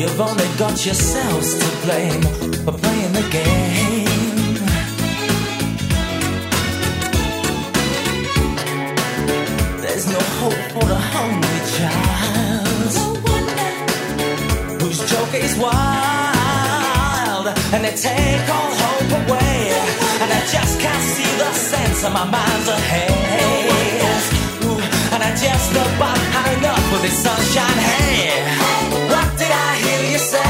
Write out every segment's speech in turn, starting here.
You've only got yourselves to blame for playing the game. There's no hope for the hungry child. No wonder whose joke is wild, and they take all hope away. And I just can't see the sense of my mind's ahead. No Ooh, and I just about high enough with this sunshine. Hey say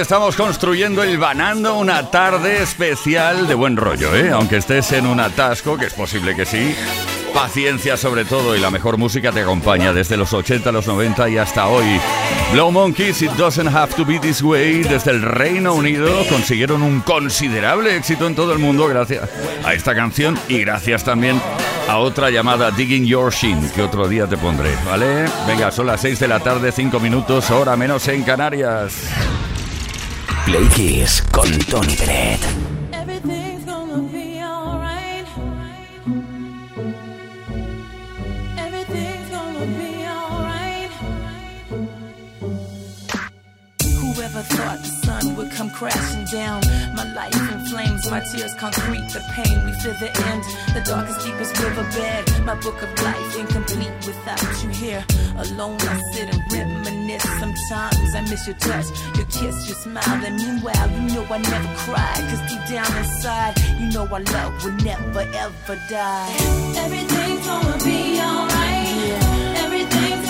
estamos construyendo el Banando una tarde especial de buen rollo, ¿eh? Aunque estés en un atasco, que es posible que sí. Paciencia sobre todo y la mejor música te acompaña desde los 80, los 90 y hasta hoy. Blow Monkeys, It Doesn't Have to Be This Way, desde el Reino Unido consiguieron un considerable éxito en todo el mundo gracias a esta canción y gracias también a otra llamada Digging Your Shin, que otro día te pondré, ¿vale? Venga, son las 6 de la tarde, 5 minutos, hora menos en Canarias. Play Kiss con Tony Bennett. crashing down. My life in flames, my tears concrete, the pain we feel the end. The darkest, deepest riverbed. My book of life incomplete without you here. Alone, I sit and reminisce. Sometimes I miss your touch, your kiss, your smile. And meanwhile, you know I never cry. Cause deep down inside, you know our love will never ever die. Everything's gonna be alright. Yeah. Everything's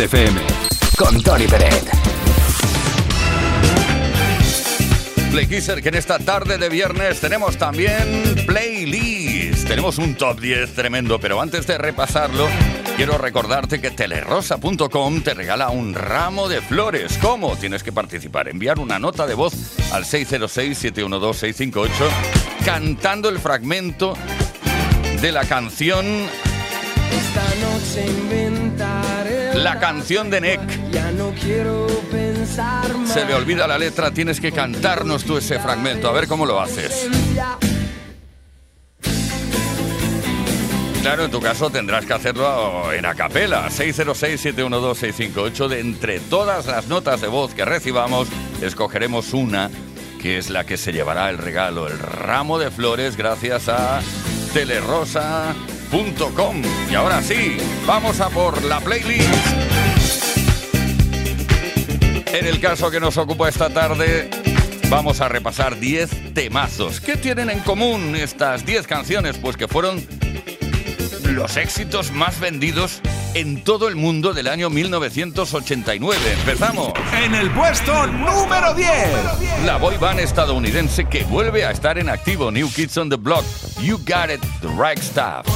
FM. Con Tony Peret. Play Kisser, que en esta tarde de viernes tenemos también playlist. Tenemos un top 10 tremendo, pero antes de repasarlo, quiero recordarte que telerosa.com te regala un ramo de flores. ¿Cómo? Tienes que participar, enviar una nota de voz al 606-712-658 cantando el fragmento de la canción Esta noche La canción de Nick. Ya no quiero pensar más. Se me olvida la letra, tienes que cantarnos tú ese fragmento, a ver cómo lo haces. Claro, en tu caso tendrás que hacerlo en acapela. 606-712-658. De entre todas las notas de voz que recibamos, escogeremos una que es la que se llevará el regalo, el ramo de flores, gracias a Y ahora sí, vamos a por la playlist. En el caso que nos ocupa esta tarde, vamos a repasar 10 temazos. ¿Qué tienen en común estas 10 canciones? Pues que fueron los éxitos más vendidos en todo el mundo del año 1989. Empezamos. En el puesto número 10. La boy band estadounidense que vuelve a estar en activo, New Kids on the Block. You got it, the right stuff.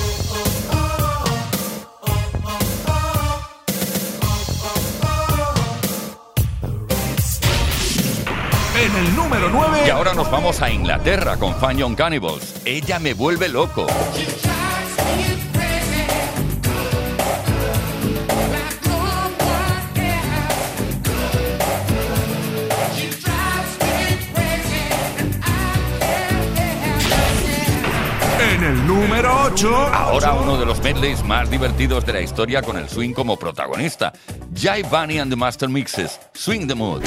En el número 9. Y ahora nos vamos a Inglaterra con Fan Young Cannibals. Ella me vuelve loco. Número 8. Ahora uno de los medleys más divertidos de la historia con el swing como protagonista. Jai Bunny and the Master Mixes. Swing the Mood.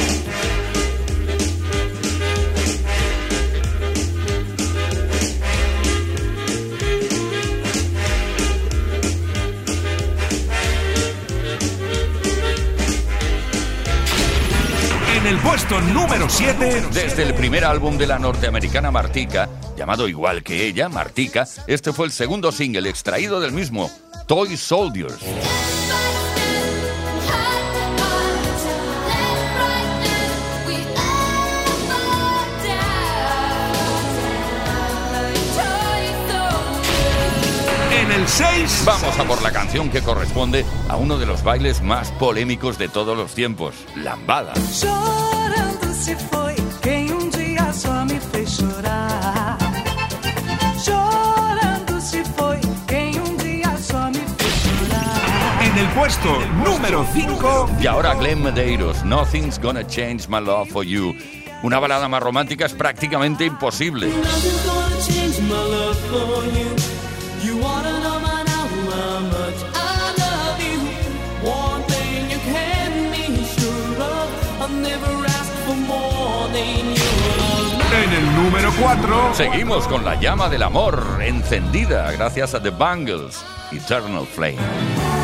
Número 7. Desde el primer álbum de la norteamericana Martika, llamado igual que ella, Martika, este fue el segundo single extraído del mismo, Toy Soldiers. El el 6. Vamos a por la canción que corresponde a uno de los bailes más polémicos de todos los tiempos, Lambada. Se só me fez se só me fez chorar. En el puesto número 5. Y ahora Glenn Medeiros, Nothing's Gonna Change My Love for You. Una balada más romántica es prácticamente imposible. Nothing's gonna change my love for. You En el número 4. Seguimos con la llama del amor encendida gracias a The Bangles, Eternal Flame.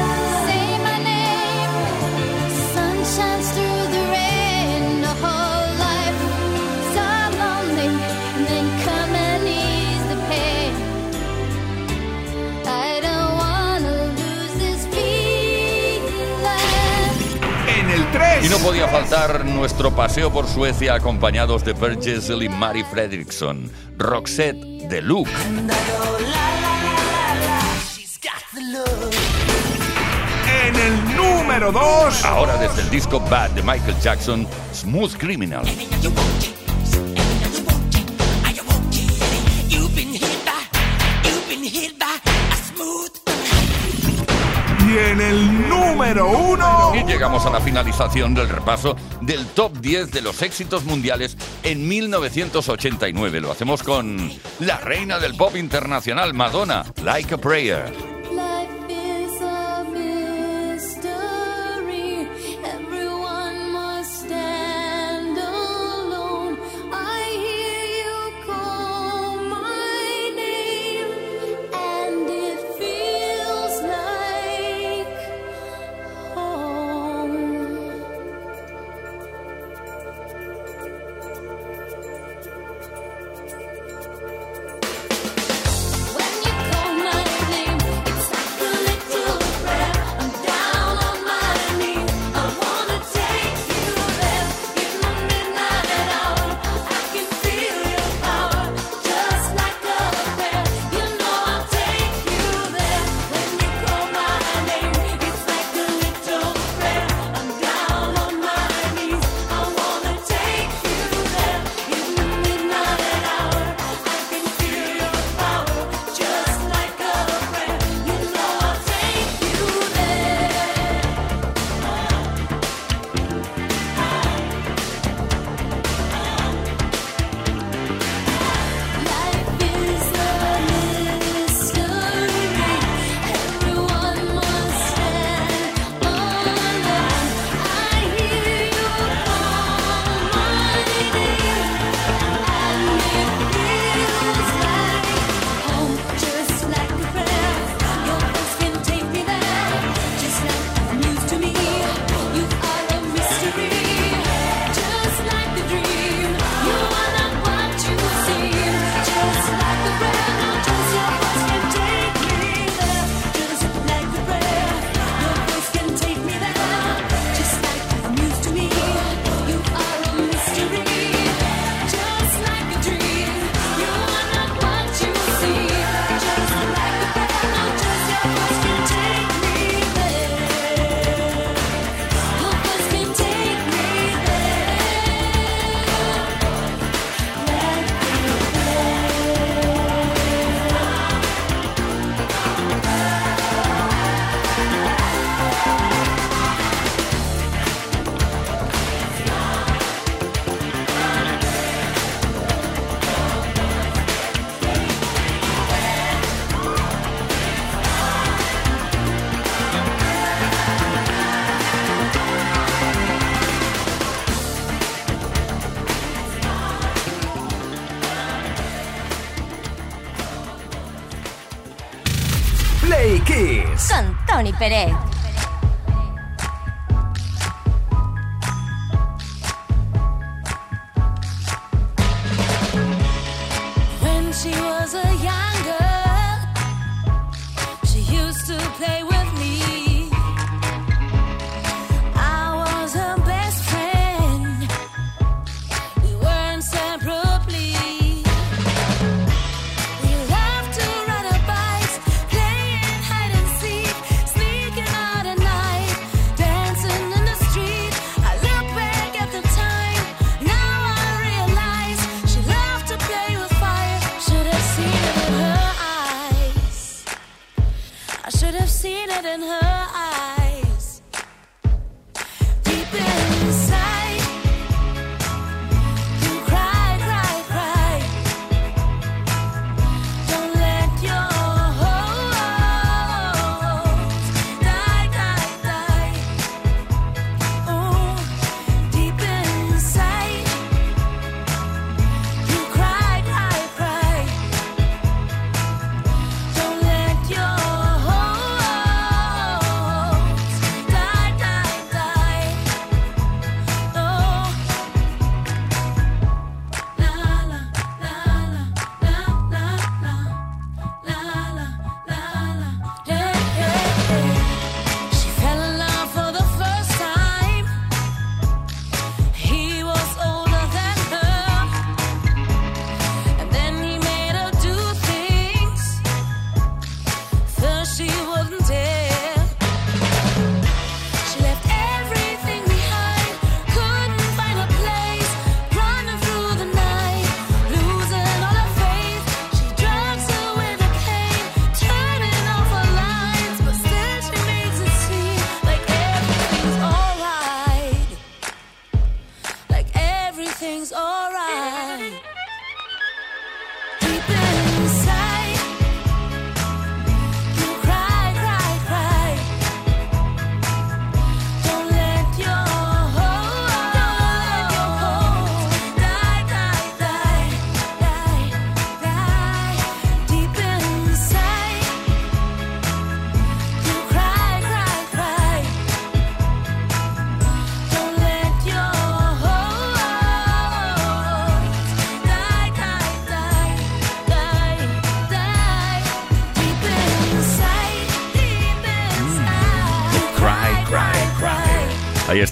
3. Y no podía faltar nuestro paseo por Suecia acompañados de Per Gessle y Mary Fredriksson, Roxette de Luke. En el número 2. Ahora desde el disco Bad de Michael Jackson, Smooth Criminal. En el número 1. Y llegamos a la finalización del repaso del top 10 de los éxitos mundiales en 1989. Lo hacemos con la reina del pop internacional, Madonna, Like a Prayer.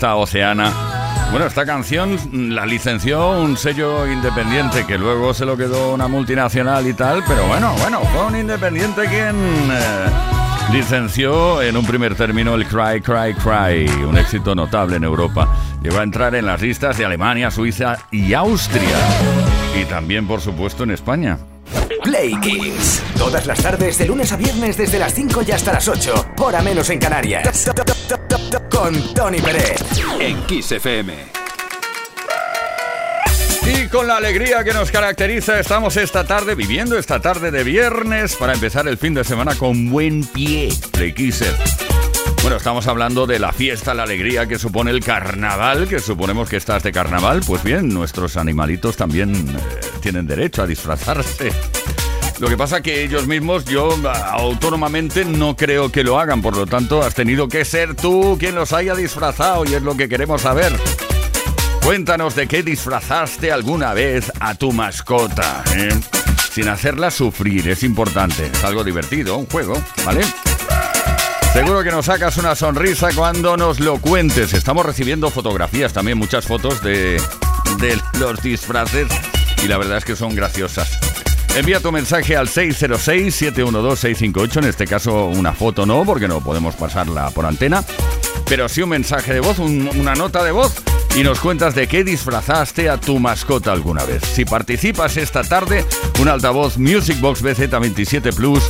Oceana. Bueno, esta canción la licenció un sello independiente que luego se lo quedó una multinacional y tal, pero bueno, bueno, fue un independiente quien eh, licenció en un primer término el Cry, Cry, Cry, un éxito notable en Europa. Llegó a entrar en las listas de Alemania, Suiza y Austria. Y también, por supuesto, en España. Play Kiss. Todas las tardes, de lunes a viernes, desde las 5 y hasta las 8. Hora menos en Canarias. Con Tony Pérez. En Kiss FM. Y con la alegría que nos caracteriza, estamos esta tarde viviendo esta tarde de viernes para empezar el fin de semana con buen pie. Play Kisser. Bueno, estamos hablando de la fiesta, la alegría que supone el carnaval, que suponemos que estás de carnaval. Pues bien, nuestros animalitos también eh, tienen derecho a disfrazarse. Lo que pasa que ellos mismos, yo autónomamente no creo que lo hagan, por lo tanto has tenido que ser tú quien los haya disfrazado y es lo que queremos saber. Cuéntanos de qué disfrazaste alguna vez a tu mascota, ¿eh? sin hacerla sufrir, es importante, es algo divertido, un juego, ¿vale? Seguro que nos sacas una sonrisa cuando nos lo cuentes. Estamos recibiendo fotografías también, muchas fotos de, de los disfraces y la verdad es que son graciosas. Envía tu mensaje al 606-712-658, en este caso una foto no, porque no podemos pasarla por antena, pero sí un mensaje de voz, un- una nota de voz, y nos cuentas de qué disfrazaste a tu mascota alguna vez. Si participas esta tarde, un altavoz Music Box BZ27 Plus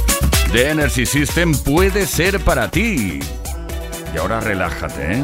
de Energy System puede ser para ti. Y ahora relájate, ¿eh?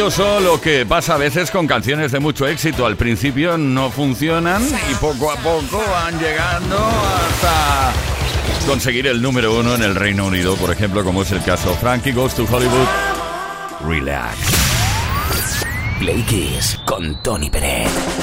curioso lo que pasa a veces con canciones de mucho éxito. Al principio no funcionan y poco a poco van llegando hasta conseguir el número uno en el Reino Unido, por ejemplo, como es el caso Frankie Goes to Hollywood. Relax. Play Kiss con Tony Pérez.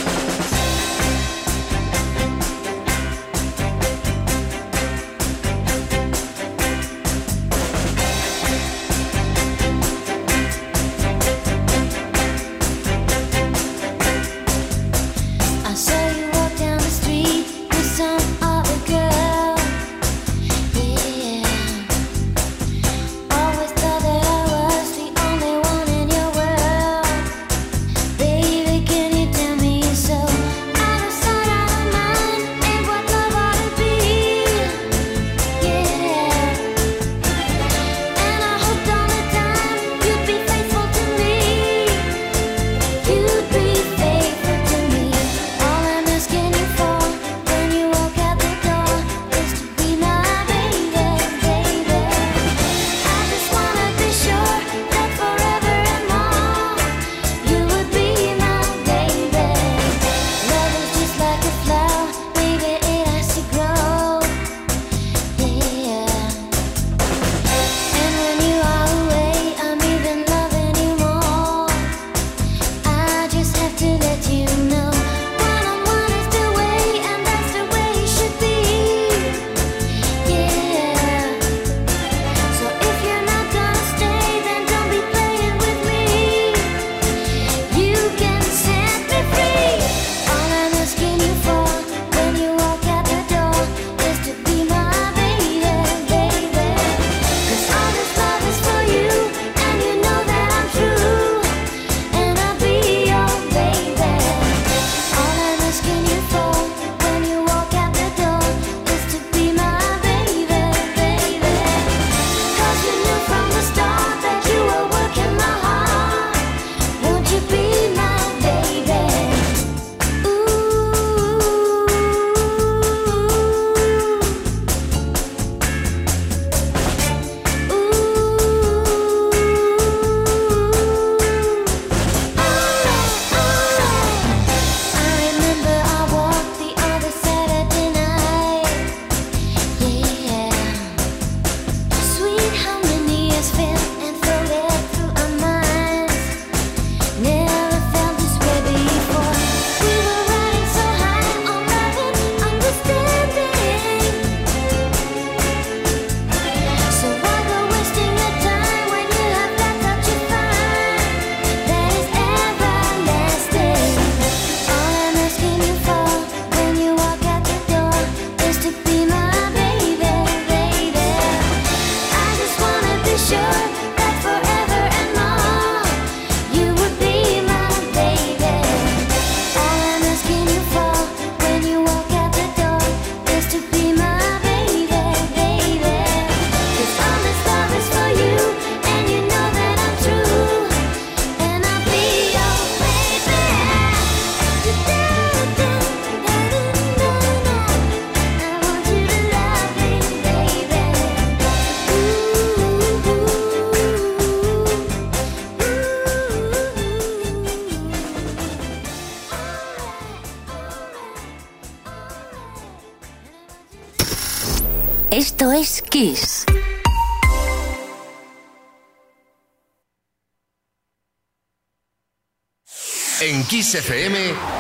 En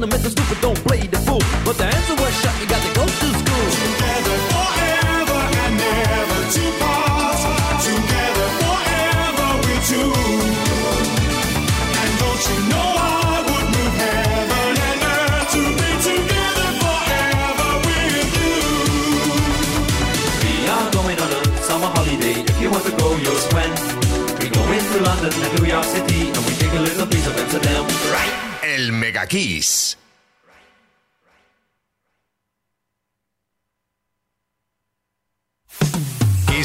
We told them, Mr. Stupid, don't play the fool. But the answer was shut, you got to go to school. Together forever and never to part. Together forever we two. And don't you know I would move heaven and earth to be together forever with you. We are going on a summer holiday. If you want to go, you'll swim. We go into London and New York City, and we take a little piece of Amsterdam. Right. El Mega Kiss.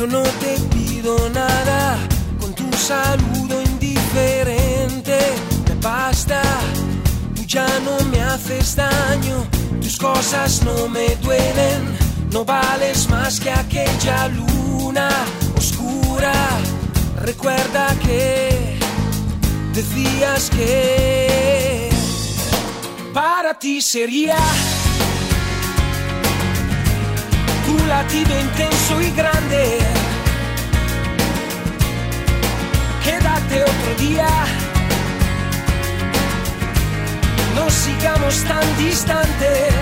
Yo no te pido nada con tu saludo indiferente. Me basta, tú ya no me haces daño, tus cosas no me duelen. No vales más que aquella luna oscura. Recuerda que decías que para ti sería latido intenso y grande. Quédate otro día. No sigamos tan distantes.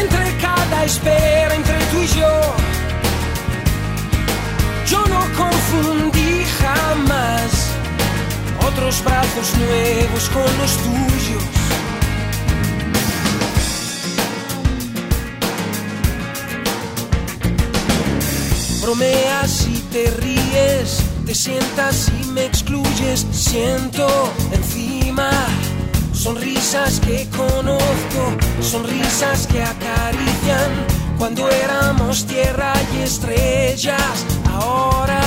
Entre cada espera, entre tú y yo, yo no confundí jamás otros brazos nuevos con los tuyos. Bromeas y te ríes, te sientas y me excluyes, siento encima sonrisas que conozco, sonrisas que acarician cuando éramos tierra y estrellas. Ahora,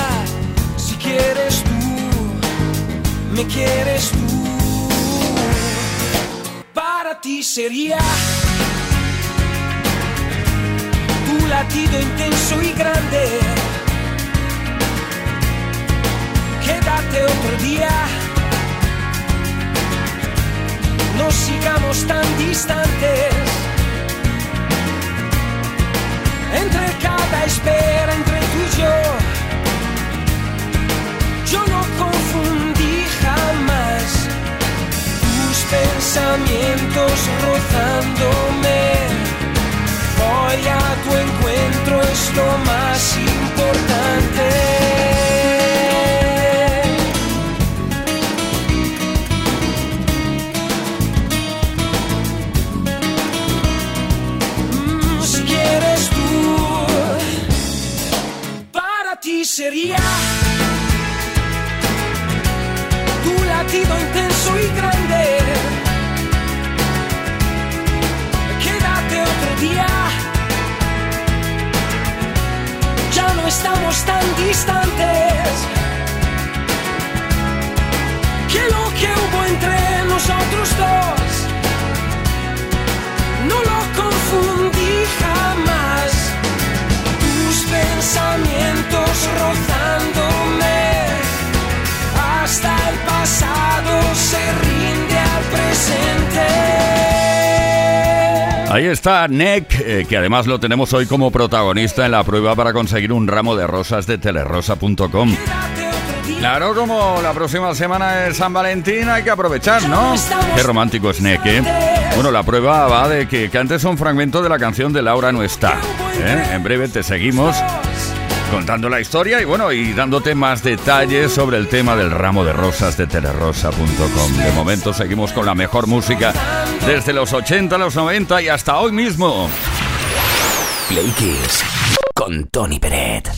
si quieres tú, me quieres tú, para ti sería tu latido intenso y grande. Quédate otro día. No sigamos tan distantes. Entre cada espera, entre tú y yo, yo no confundí jamás tus pensamientos rozándome. Tu encuentro, es lo más importante. Mm, Si quieres tú, para ti sería entre nosotros dos no lo confundí jamás. Tus pensamientos rozándome hasta el pasado se rinde al presente. Ahí está Nick, eh, que además lo tenemos hoy como protagonista en la prueba para conseguir un ramo de rosas de telerosa.com. Claro, como la próxima semana es San Valentín, hay que aprovechar, ¿no? Qué romántico es Nick, ¿eh? Bueno, la prueba va de que cantes un fragmento de la canción de Laura no está. ¿eh? En breve te seguimos contando la historia y bueno, y dándote más detalles sobre el tema del ramo de rosas de telerosa.com. De momento seguimos con la mejor música desde los 80, los 90 y hasta hoy mismo. Play Kiss con Tony Peret.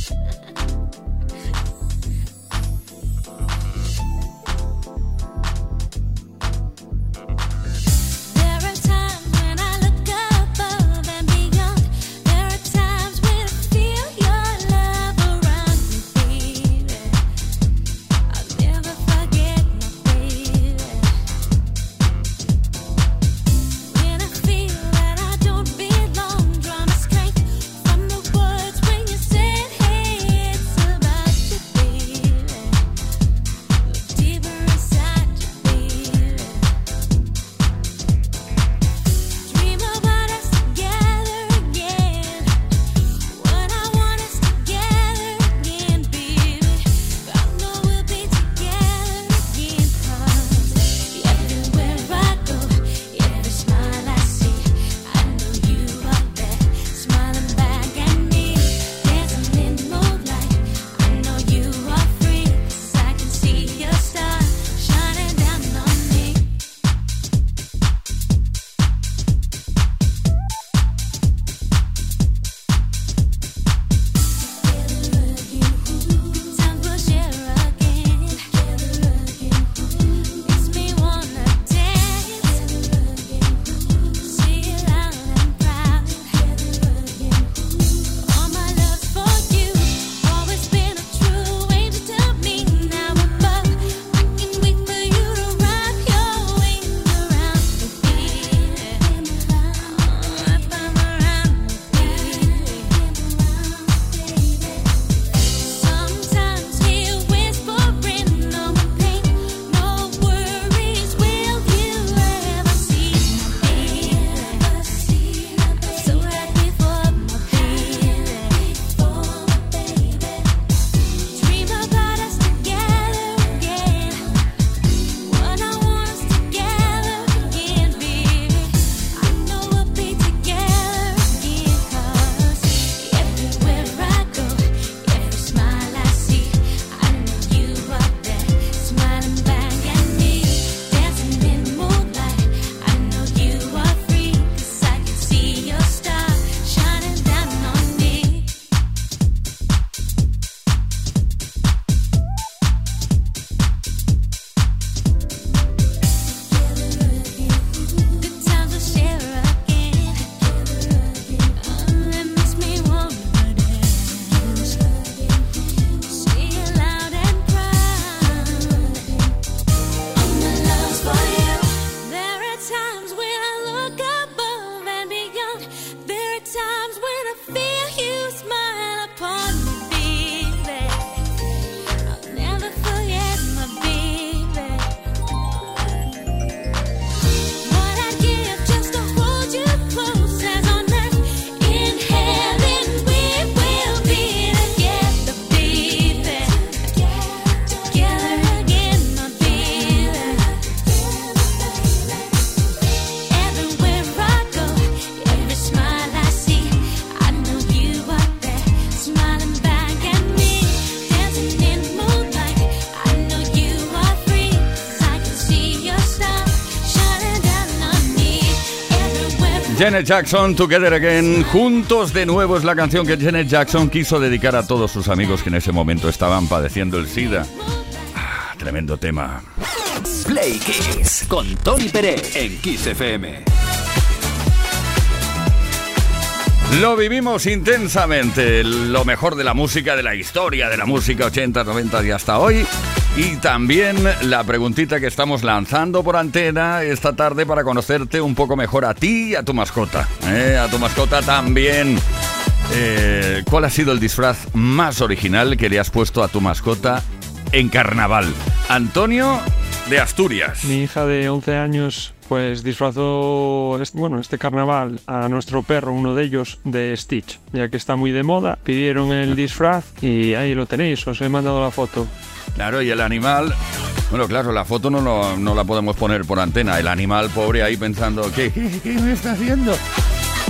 Janet Jackson, Together Again, juntos de nuevo es la canción que Janet Jackson quiso dedicar a todos sus amigos que en ese momento estaban padeciendo el SIDA. Ah, tremendo tema. Play Kiss con Tony Pérez en Kiss FM. Lo vivimos intensamente, lo mejor de la música, de la historia de la música 80, 90 y hasta hoy. Y también la preguntita que estamos lanzando por antena esta tarde para conocerte un poco mejor a ti y a tu mascota. ¿eh? A tu mascota también. Eh, ¿Cuál ha sido el disfraz más original que le has puesto a tu mascota en carnaval? Antonio de Asturias. Mi hija de 11 años pues disfrazó este, bueno, este carnaval a nuestro perro, uno de ellos, de Stitch, ya que está muy de moda. Pidieron el disfraz y ahí lo tenéis, os he mandado la foto. Claro, y el animal. Bueno, claro, la foto no, no la podemos poner por antena. El animal pobre ahí pensando, ¿qué, qué, qué me está haciendo?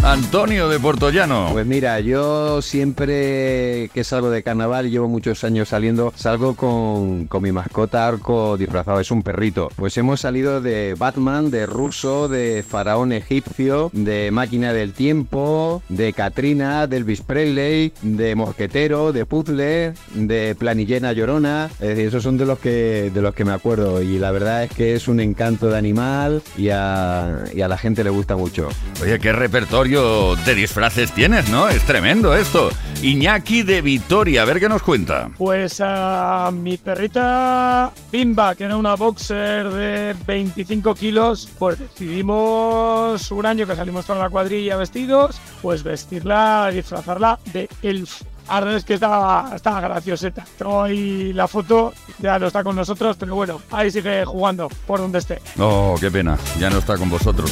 Antonio de Portollano. Pues mira, yo siempre que salgo de carnaval, llevo muchos años saliendo, salgo con, con mi mascota arco disfrazado, es un perrito. Pues hemos salido de Batman, de Russo, de Faraón egipcio, de Máquina del Tiempo, de Katrina, de Elvis Presley, de Mosquetero, de Puzzle, de Planillena Llorona. Es decir, esos son de los que de los que me acuerdo. Y la verdad es que es un encanto de animal y a, y a la gente le gusta mucho. Oye, qué repertorio de disfraces tienes, ¿no? Es tremendo esto. Iñaki de Vitoria, a ver qué nos cuenta. Pues a mi perrita Bimba, que era una boxer de 25 kilos, pues decidimos un año que salimos toda la cuadrilla vestidos, pues vestirla, disfrazarla de elf. Ahora es que estaba, estaba gracioseta. Tengo ahí la foto, ya no está con nosotros, pero bueno, ahí sigue jugando por donde esté. Oh, qué pena, ya no está con vosotros.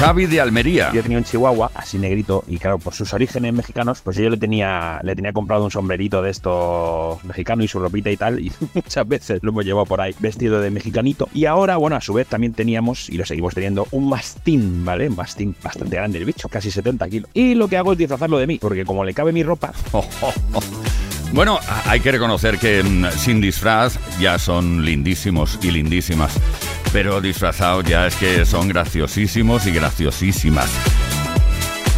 Javi de Almería. Yo tenía un chihuahua así negrito y claro, por sus orígenes mexicanos, pues yo le tenía, le tenía comprado un sombrerito de estos mexicano y su ropita y tal y muchas veces lo hemos llevado por ahí vestido de mexicanito. Y ahora, bueno, a su vez también teníamos y lo seguimos teniendo un mastín, ¿vale? Un mastín bastante grande el bicho, casi 70 kilos. Y lo que hago es disfrazarlo de mí, porque como le cabe mi ropa... Bueno, hay que reconocer que mm, sin disfraz ya son lindísimos y lindísimas. Pero disfrazados ya es que son graciosísimos y graciosísimas.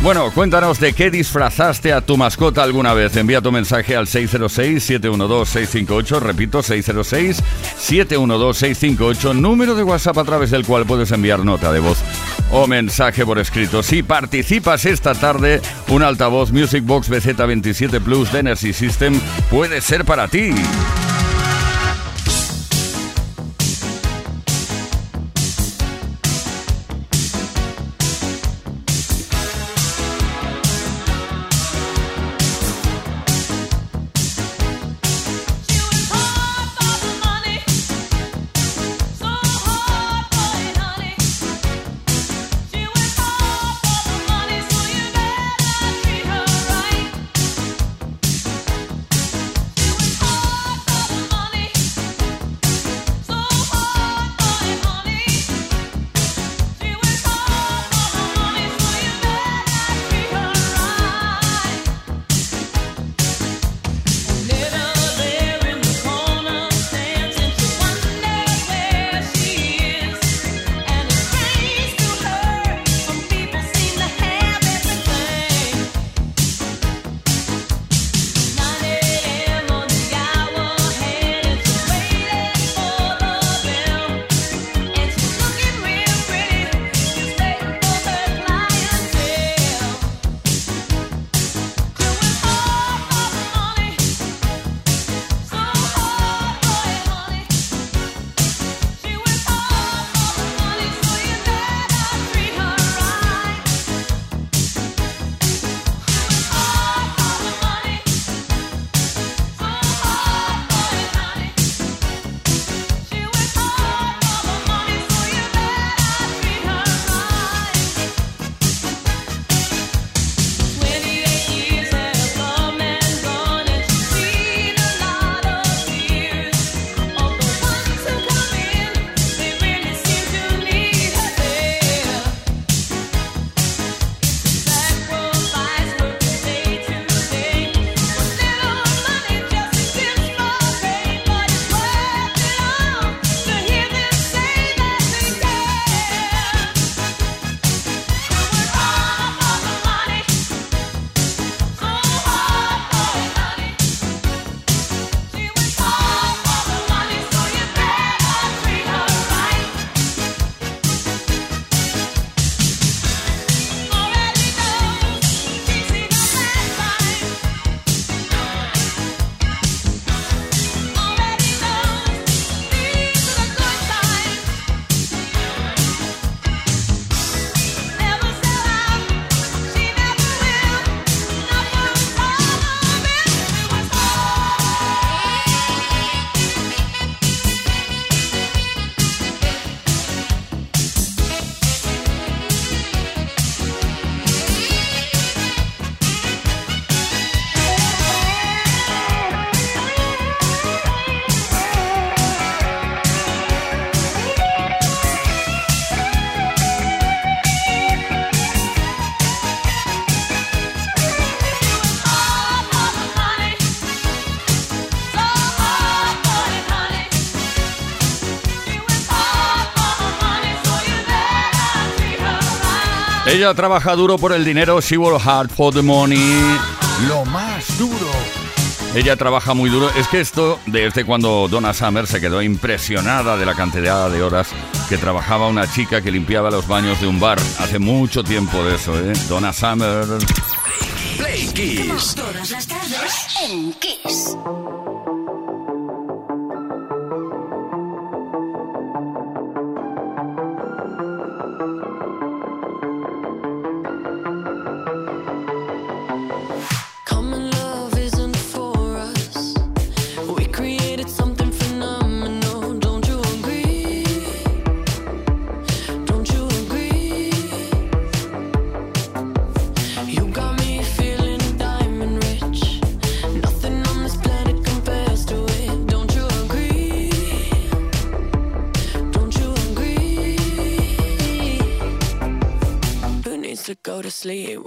Bueno, cuéntanos de qué disfrazaste a tu mascota alguna vez. Envía tu mensaje al 606-712-658. Repito, 606-712-658. Número de WhatsApp a través del cual puedes enviar nota de voz o mensaje por escrito. Si participas esta tarde, un altavoz Music Box BZ27 Plus de Energy System puede ser para ti. ella trabaja duro por el dinero, she will hard for the money. Lo más duro. Ella trabaja muy duro. Es que esto, desde cuando Donna Summer se quedó impresionada de la cantidad de horas que trabajaba una chica que limpiaba los baños de un bar. Hace mucho tiempo de eso, ¿eh? Donna Summer. Play Kiss. Todas las tardes en Kiss.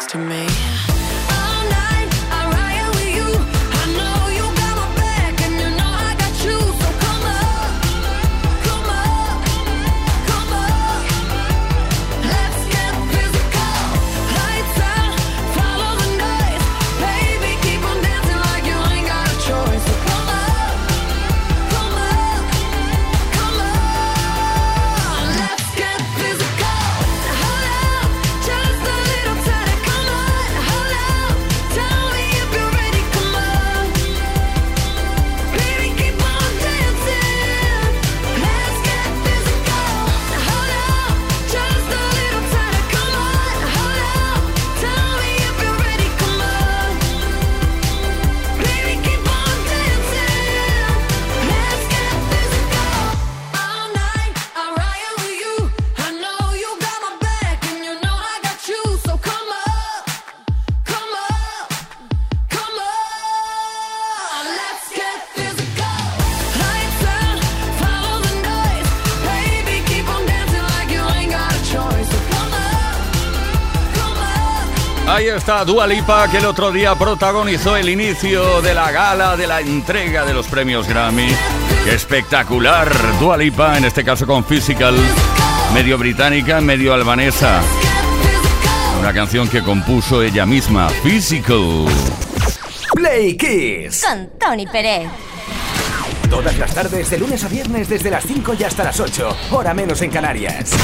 next to me. esta Dua Lipa que el otro día protagonizó el inicio de la gala de la entrega de los premios Grammy. Espectacular Dua Lipa, en este caso con Physical, medio británica, medio albanesa. Una canción que compuso ella misma, Physical. Play Kiss con Tony Pérez. Todas las tardes, de lunes a viernes, desde las 5 y hasta las 8, hora menos en Canarias.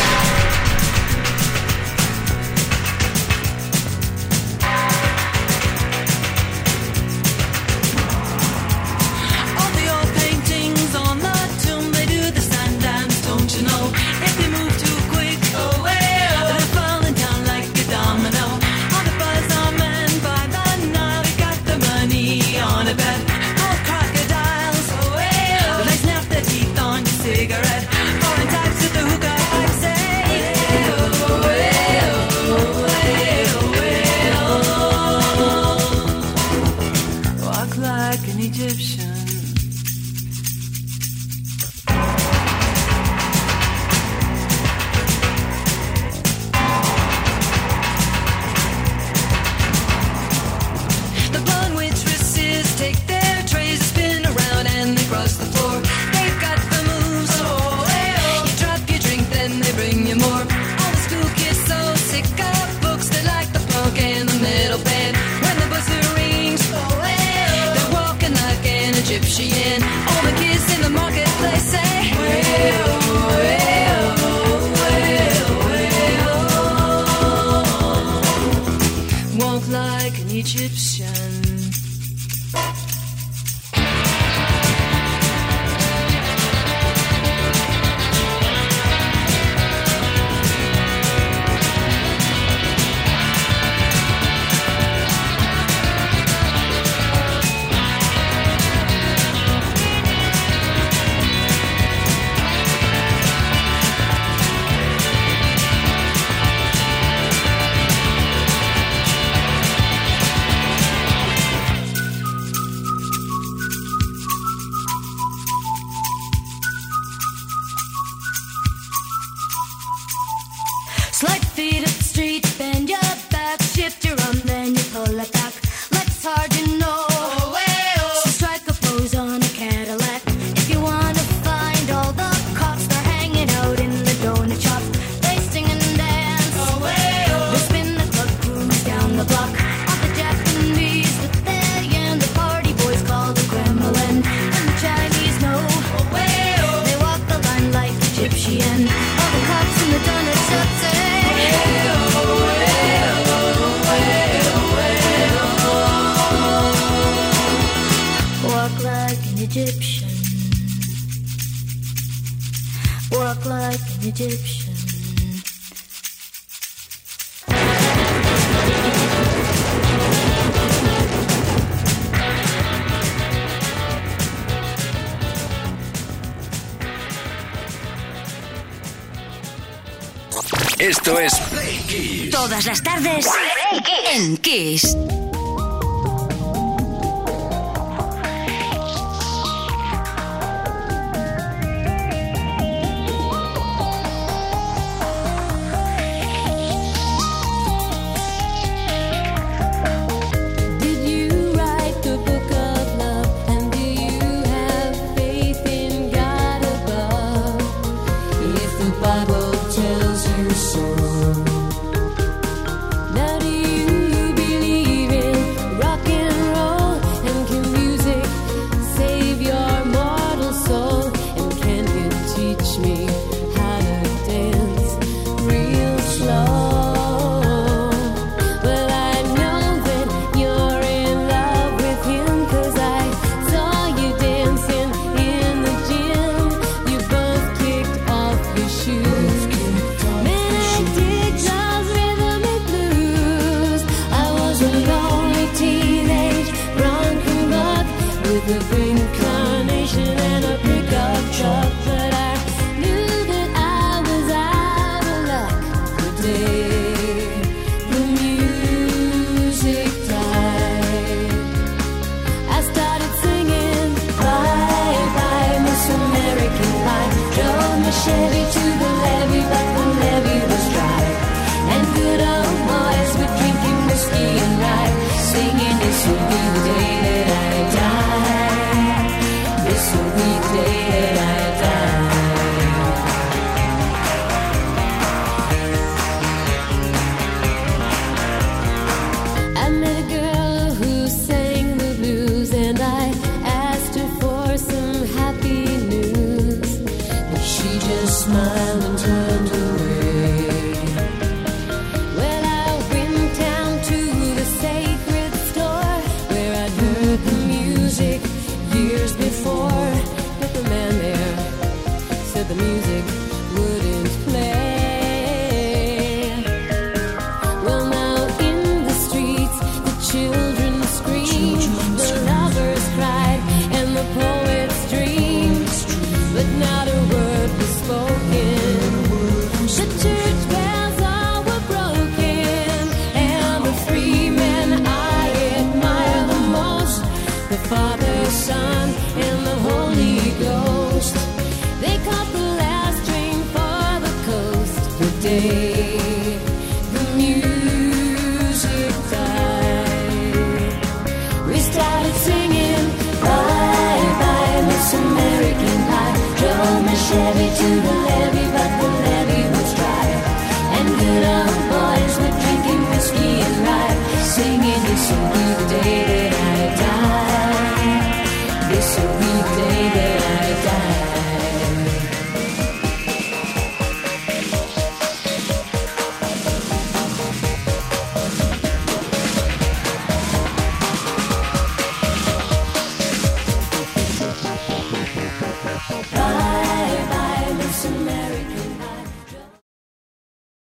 Kiss.